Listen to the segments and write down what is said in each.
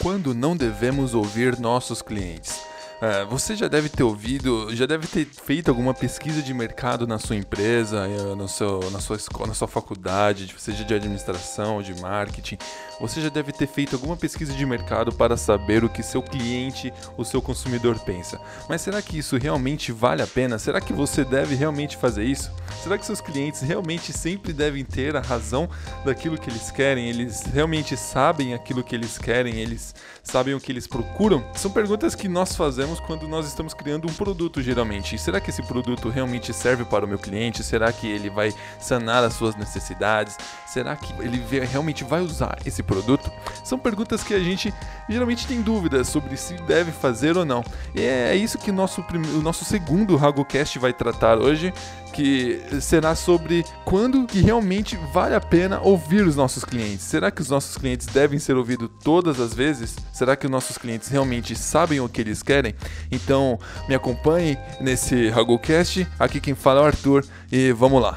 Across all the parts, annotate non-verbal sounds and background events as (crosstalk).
Quando não devemos ouvir nossos clientes? É, você já deve ter ouvido, já deve ter feito alguma pesquisa de mercado na sua empresa, eh, no seu, na, sua escola, na sua faculdade, seja de administração, de marketing. Você já deve ter feito alguma pesquisa de mercado para saber o que seu cliente, o seu consumidor pensa. Mas será que isso realmente vale a pena? Será que você deve realmente fazer isso? Será que seus clientes realmente sempre devem ter a razão daquilo que eles querem? Eles realmente sabem aquilo que eles querem? Eles sabem o que eles procuram? São perguntas que nós fazemos quando nós estamos criando um produto, geralmente. E será que esse produto realmente serve para o meu cliente? Será que ele vai sanar as suas necessidades? Será que ele realmente vai usar esse produto? São perguntas que a gente geralmente tem dúvidas sobre se deve fazer ou não. E é isso que nosso, o nosso segundo RagoCast vai tratar hoje, que será sobre quando que realmente vale a pena ouvir os nossos clientes. Será que os nossos clientes devem ser ouvidos todas as vezes? Será que os nossos clientes realmente sabem o que eles querem? Então, me acompanhe nesse RagoCast. Aqui quem fala é o Arthur e vamos lá.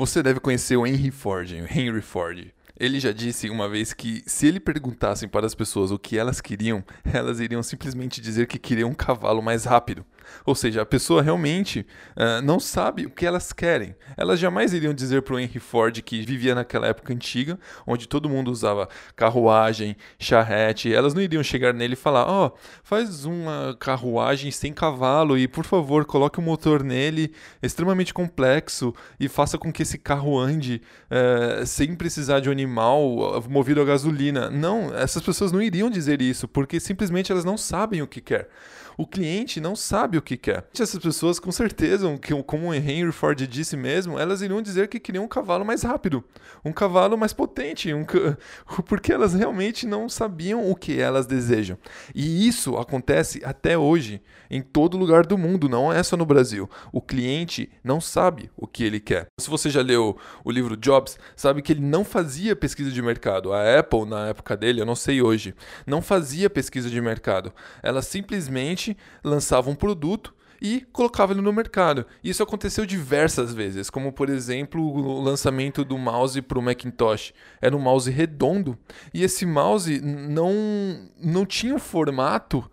Você deve conhecer o Henry Ford, o Henry Ford. Ele já disse uma vez que se ele perguntassem para as pessoas o que elas queriam, (laughs) elas iriam simplesmente dizer que queriam um cavalo mais rápido. Ou seja, a pessoa realmente uh, não sabe o que elas querem. Elas jamais iriam dizer para o Henry Ford, que vivia naquela época antiga, onde todo mundo usava carruagem, charrete, elas não iriam chegar nele e falar: Ó, oh, faz uma carruagem sem cavalo e, por favor, coloque um motor nele extremamente complexo e faça com que esse carro ande uh, sem precisar de um animal movido a gasolina. Não, essas pessoas não iriam dizer isso, porque simplesmente elas não sabem o que quer o cliente não sabe o que quer. Essas pessoas, com certeza, como o Henry Ford disse mesmo, elas iriam dizer que queriam um cavalo mais rápido, um cavalo mais potente, um... (laughs) porque elas realmente não sabiam o que elas desejam. E isso acontece até hoje em todo lugar do mundo, não é só no Brasil. O cliente não sabe o que ele quer. Se você já leu o livro Jobs, sabe que ele não fazia pesquisa de mercado. A Apple, na época dele, eu não sei hoje, não fazia pesquisa de mercado. Ela simplesmente lançava um produto e colocava ele no mercado. Isso aconteceu diversas vezes, como por exemplo o lançamento do mouse para o Macintosh. Era um mouse redondo e esse mouse não, não tinha um formato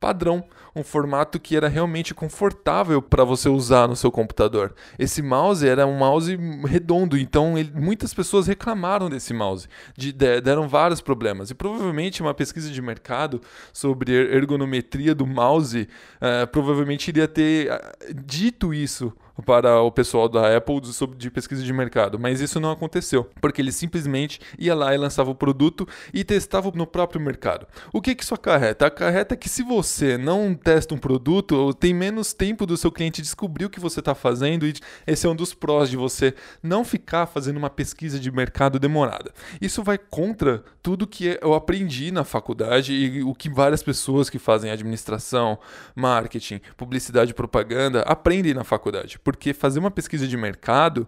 padrão, um formato que era realmente confortável para você usar no seu computador. Esse mouse era um mouse redondo, então ele, muitas pessoas reclamaram desse mouse, de, de, deram vários problemas. E provavelmente uma pesquisa de mercado sobre ergonometria do mouse uh, provavelmente iria ter uh, dito isso para o pessoal da Apple de pesquisa de mercado, mas isso não aconteceu, porque ele simplesmente ia lá e lançava o produto e testava no próprio mercado. O que, que isso acarreta? Acarreta que se você não testa um produto, tem menos tempo do seu cliente descobrir o que você está fazendo, e esse é um dos prós de você não ficar fazendo uma pesquisa de mercado demorada. Isso vai contra tudo que eu aprendi na faculdade e o que várias pessoas que fazem administração, marketing, publicidade e propaganda aprendem na faculdade porque fazer uma pesquisa de mercado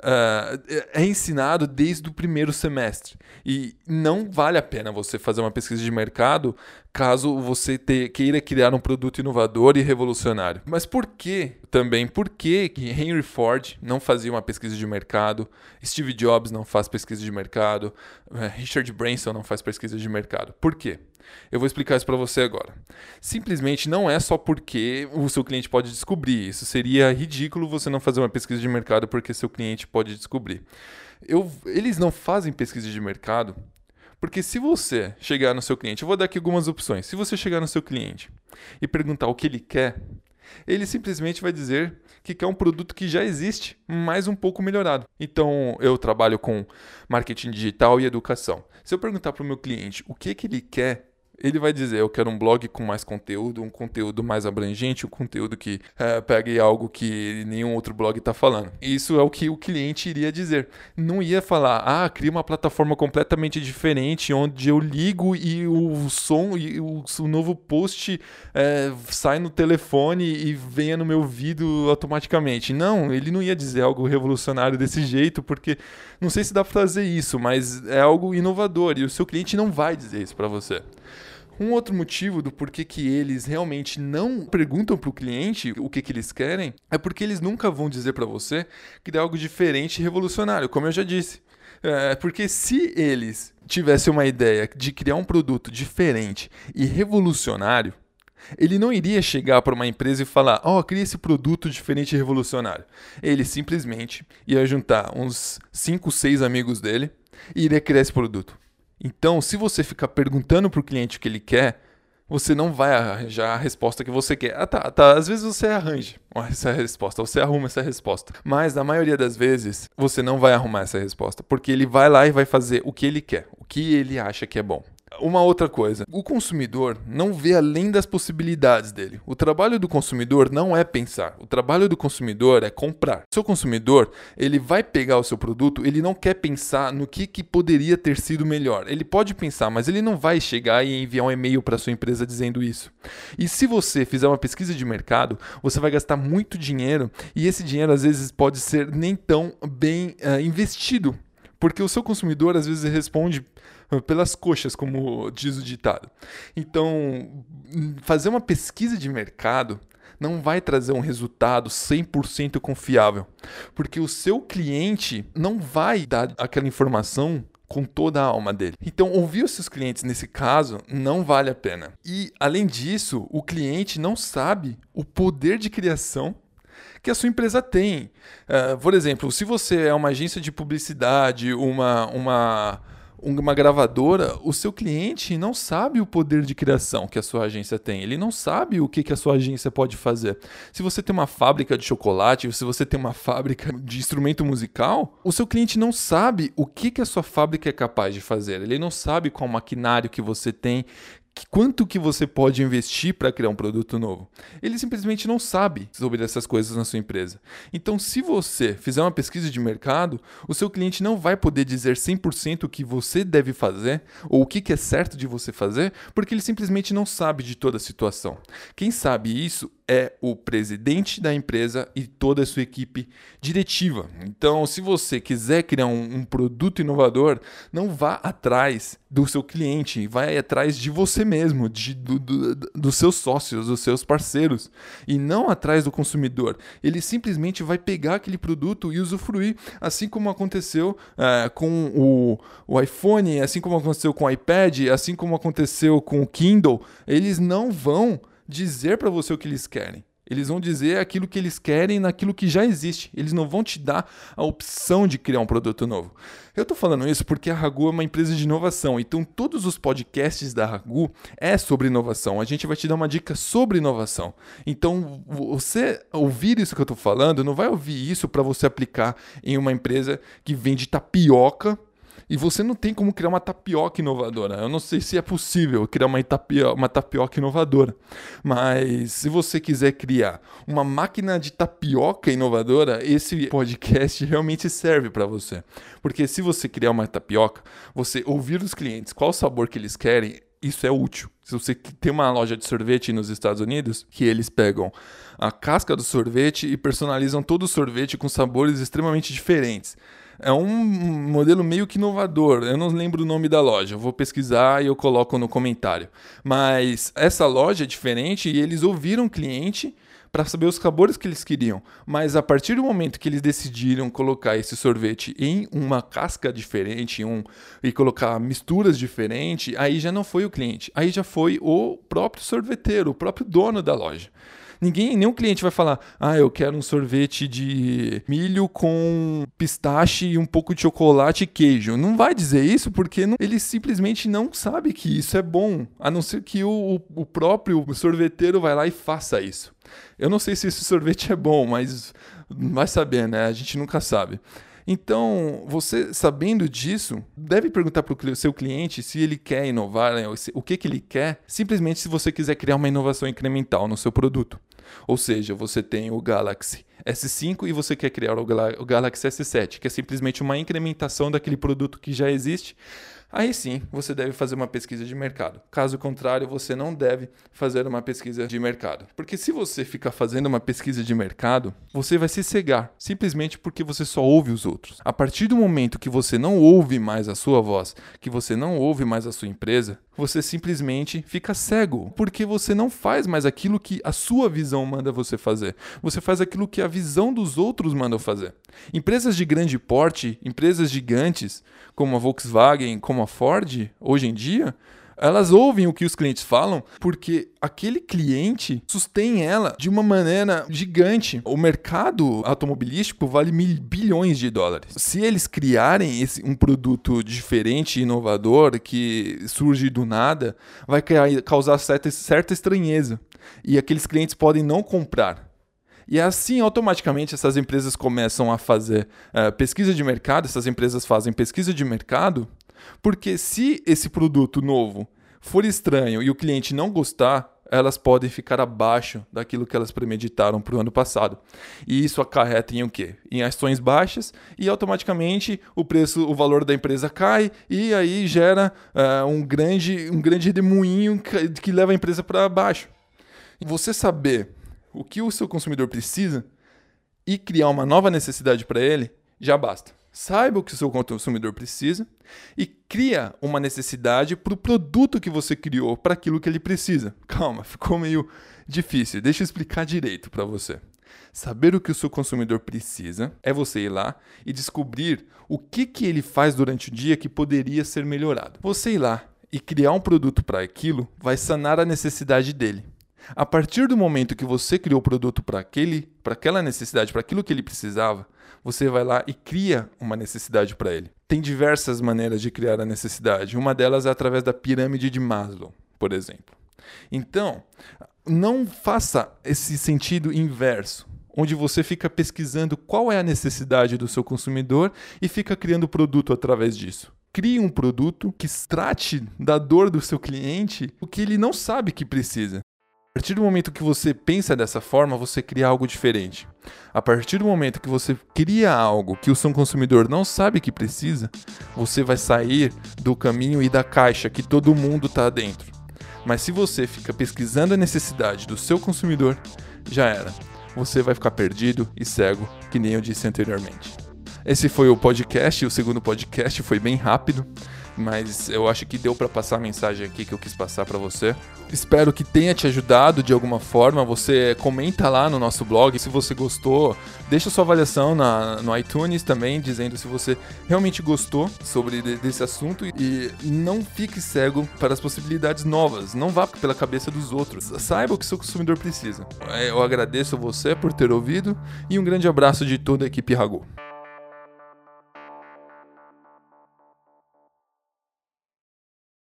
uh, é ensinado desde o primeiro semestre. E não vale a pena você fazer uma pesquisa de mercado caso você te, queira criar um produto inovador e revolucionário. Mas por que também? Por que Henry Ford não fazia uma pesquisa de mercado? Steve Jobs não faz pesquisa de mercado? Eh, Richard Branson não faz pesquisa de mercado? Por quê? Eu vou explicar isso para você agora. Simplesmente não é só porque o seu cliente pode descobrir. Isso seria ridículo você não fazer uma pesquisa de mercado porque seu cliente pode descobrir. Eu, eles não fazem pesquisa de mercado porque se você chegar no seu cliente, eu vou dar aqui algumas opções. Se você chegar no seu cliente e perguntar o que ele quer, ele simplesmente vai dizer que quer um produto que já existe, mas um pouco melhorado. Então, eu trabalho com marketing digital e educação. Se eu perguntar para o meu cliente o que, que ele quer, ele vai dizer: Eu quero um blog com mais conteúdo, um conteúdo mais abrangente, um conteúdo que é, pegue algo que nenhum outro blog está falando. Isso é o que o cliente iria dizer. Não ia falar: Ah, cria uma plataforma completamente diferente, onde eu ligo e o som e o, o novo post é, sai no telefone e venha no meu ouvido automaticamente. Não, ele não ia dizer algo revolucionário desse jeito, porque não sei se dá para fazer isso, mas é algo inovador e o seu cliente não vai dizer isso para você. Um outro motivo do porquê que eles realmente não perguntam para o cliente o que, que eles querem é porque eles nunca vão dizer para você que é algo diferente e revolucionário, como eu já disse. É, porque se eles tivessem uma ideia de criar um produto diferente e revolucionário, ele não iria chegar para uma empresa e falar: Ó, oh, cria esse produto diferente e revolucionário. Ele simplesmente ia juntar uns 5, 6 amigos dele e iria criar esse produto. Então, se você ficar perguntando para o cliente o que ele quer, você não vai arranjar a resposta que você quer. Ah, tá, tá. Às vezes você arranja essa resposta, você arruma essa resposta. Mas na maioria das vezes, você não vai arrumar essa resposta, porque ele vai lá e vai fazer o que ele quer, o que ele acha que é bom. Uma outra coisa, o consumidor não vê além das possibilidades dele. O trabalho do consumidor não é pensar, o trabalho do consumidor é comprar. Seu consumidor, ele vai pegar o seu produto, ele não quer pensar no que, que poderia ter sido melhor. Ele pode pensar, mas ele não vai chegar e enviar um e-mail para sua empresa dizendo isso. E se você fizer uma pesquisa de mercado, você vai gastar muito dinheiro e esse dinheiro às vezes pode ser nem tão bem uh, investido. Porque o seu consumidor às vezes responde pelas coxas, como diz o ditado. Então, fazer uma pesquisa de mercado não vai trazer um resultado 100% confiável, porque o seu cliente não vai dar aquela informação com toda a alma dele. Então, ouvir os seus clientes nesse caso não vale a pena. E, além disso, o cliente não sabe o poder de criação que a sua empresa tem. Uh, por exemplo, se você é uma agência de publicidade, uma, uma uma gravadora, o seu cliente não sabe o poder de criação que a sua agência tem. Ele não sabe o que, que a sua agência pode fazer. Se você tem uma fábrica de chocolate, se você tem uma fábrica de instrumento musical, o seu cliente não sabe o que, que a sua fábrica é capaz de fazer. Ele não sabe qual maquinário que você tem, quanto que você pode investir para criar um produto novo. Ele simplesmente não sabe sobre essas coisas na sua empresa. Então, se você fizer uma pesquisa de mercado, o seu cliente não vai poder dizer 100% o que você deve fazer ou o que é certo de você fazer, porque ele simplesmente não sabe de toda a situação. Quem sabe isso é o presidente da empresa e toda a sua equipe diretiva. Então, se você quiser criar um, um produto inovador, não vá atrás do seu cliente, vai atrás de você mesmo, de, do, do, dos seus sócios, dos seus parceiros, e não atrás do consumidor. Ele simplesmente vai pegar aquele produto e usufruir, assim como aconteceu é, com o, o iPhone, assim como aconteceu com o iPad, assim como aconteceu com o Kindle. Eles não vão dizer para você o que eles querem. Eles vão dizer aquilo que eles querem naquilo que já existe. Eles não vão te dar a opção de criar um produto novo. Eu estou falando isso porque a Ragu é uma empresa de inovação. Então, todos os podcasts da Ragu é sobre inovação. A gente vai te dar uma dica sobre inovação. Então, você ouvir isso que eu estou falando, não vai ouvir isso para você aplicar em uma empresa que vende tapioca e você não tem como criar uma tapioca inovadora. Eu não sei se é possível criar uma, tapioca, uma tapioca inovadora. Mas se você quiser criar uma máquina de tapioca inovadora, esse podcast (laughs) realmente serve para você. Porque se você criar uma tapioca, você ouvir os clientes qual sabor que eles querem, isso é útil. Se você tem uma loja de sorvete nos Estados Unidos, que eles pegam a casca do sorvete e personalizam todo o sorvete com sabores extremamente diferentes é um modelo meio que inovador. Eu não lembro o nome da loja, eu vou pesquisar e eu coloco no comentário. Mas essa loja é diferente e eles ouviram o cliente para saber os sabores que eles queriam. Mas a partir do momento que eles decidiram colocar esse sorvete em uma casca diferente um, e colocar misturas diferentes, aí já não foi o cliente, aí já foi o próprio sorveteiro, o próprio dono da loja. Ninguém, nenhum cliente vai falar: "Ah, eu quero um sorvete de milho com pistache e um pouco de chocolate e queijo". Não vai dizer isso porque não, ele simplesmente não sabe que isso é bom, a não ser que o, o próprio sorveteiro vai lá e faça isso. Eu não sei se esse sorvete é bom, mas vai saber, né? A gente nunca sabe. Então, você sabendo disso, deve perguntar para o seu cliente se ele quer inovar, né, o que, que ele quer, simplesmente se você quiser criar uma inovação incremental no seu produto. Ou seja, você tem o Galaxy S5 e você quer criar o Galaxy S7, que é simplesmente uma incrementação daquele produto que já existe aí sim você deve fazer uma pesquisa de mercado. Caso contrário, você não deve fazer uma pesquisa de mercado. Porque se você ficar fazendo uma pesquisa de mercado, você vai se cegar, simplesmente porque você só ouve os outros. A partir do momento que você não ouve mais a sua voz, que você não ouve mais a sua empresa, você simplesmente fica cego, porque você não faz mais aquilo que a sua visão manda você fazer. Você faz aquilo que a visão dos outros manda fazer. Empresas de grande porte, empresas gigantes, como a Volkswagen, como a Ford, hoje em dia, elas ouvem o que os clientes falam porque aquele cliente sustém ela de uma maneira gigante. O mercado automobilístico vale mil bilhões de dólares. Se eles criarem esse, um produto diferente, inovador, que surge do nada, vai causar certa, certa estranheza. E aqueles clientes podem não comprar. E assim, automaticamente, essas empresas começam a fazer uh, pesquisa de mercado, essas empresas fazem pesquisa de mercado porque se esse produto novo for estranho e o cliente não gostar, elas podem ficar abaixo daquilo que elas premeditaram para o ano passado. E isso acarreta em o quê? Em ações baixas e automaticamente o preço, o valor da empresa cai e aí gera uh, um grande, um grande redemoinho que, que leva a empresa para baixo. Você saber o que o seu consumidor precisa e criar uma nova necessidade para ele já basta. Saiba o que o seu consumidor precisa e cria uma necessidade para o produto que você criou, para aquilo que ele precisa. Calma, ficou meio difícil. Deixa eu explicar direito para você. Saber o que o seu consumidor precisa é você ir lá e descobrir o que, que ele faz durante o dia que poderia ser melhorado. Você ir lá e criar um produto para aquilo vai sanar a necessidade dele. A partir do momento que você criou o produto para aquele, para aquela necessidade, para aquilo que ele precisava, você vai lá e cria uma necessidade para ele. Tem diversas maneiras de criar a necessidade. Uma delas é através da pirâmide de Maslow, por exemplo. Então, não faça esse sentido inverso, onde você fica pesquisando qual é a necessidade do seu consumidor e fica criando produto através disso. Crie um produto que trate da dor do seu cliente o que ele não sabe que precisa. A partir do momento que você pensa dessa forma, você cria algo diferente. A partir do momento que você cria algo que o seu consumidor não sabe que precisa, você vai sair do caminho e da caixa que todo mundo está dentro. Mas se você fica pesquisando a necessidade do seu consumidor, já era. Você vai ficar perdido e cego, que nem eu disse anteriormente. Esse foi o podcast, o segundo podcast foi bem rápido mas eu acho que deu para passar a mensagem aqui que eu quis passar para você. Espero que tenha te ajudado de alguma forma. Você comenta lá no nosso blog se você gostou, deixa sua avaliação na, no iTunes também, dizendo se você realmente gostou sobre desse assunto e não fique cego para as possibilidades novas. Não vá pela cabeça dos outros. Saiba o que seu consumidor precisa. Eu agradeço você por ter ouvido e um grande abraço de toda a equipe Rago.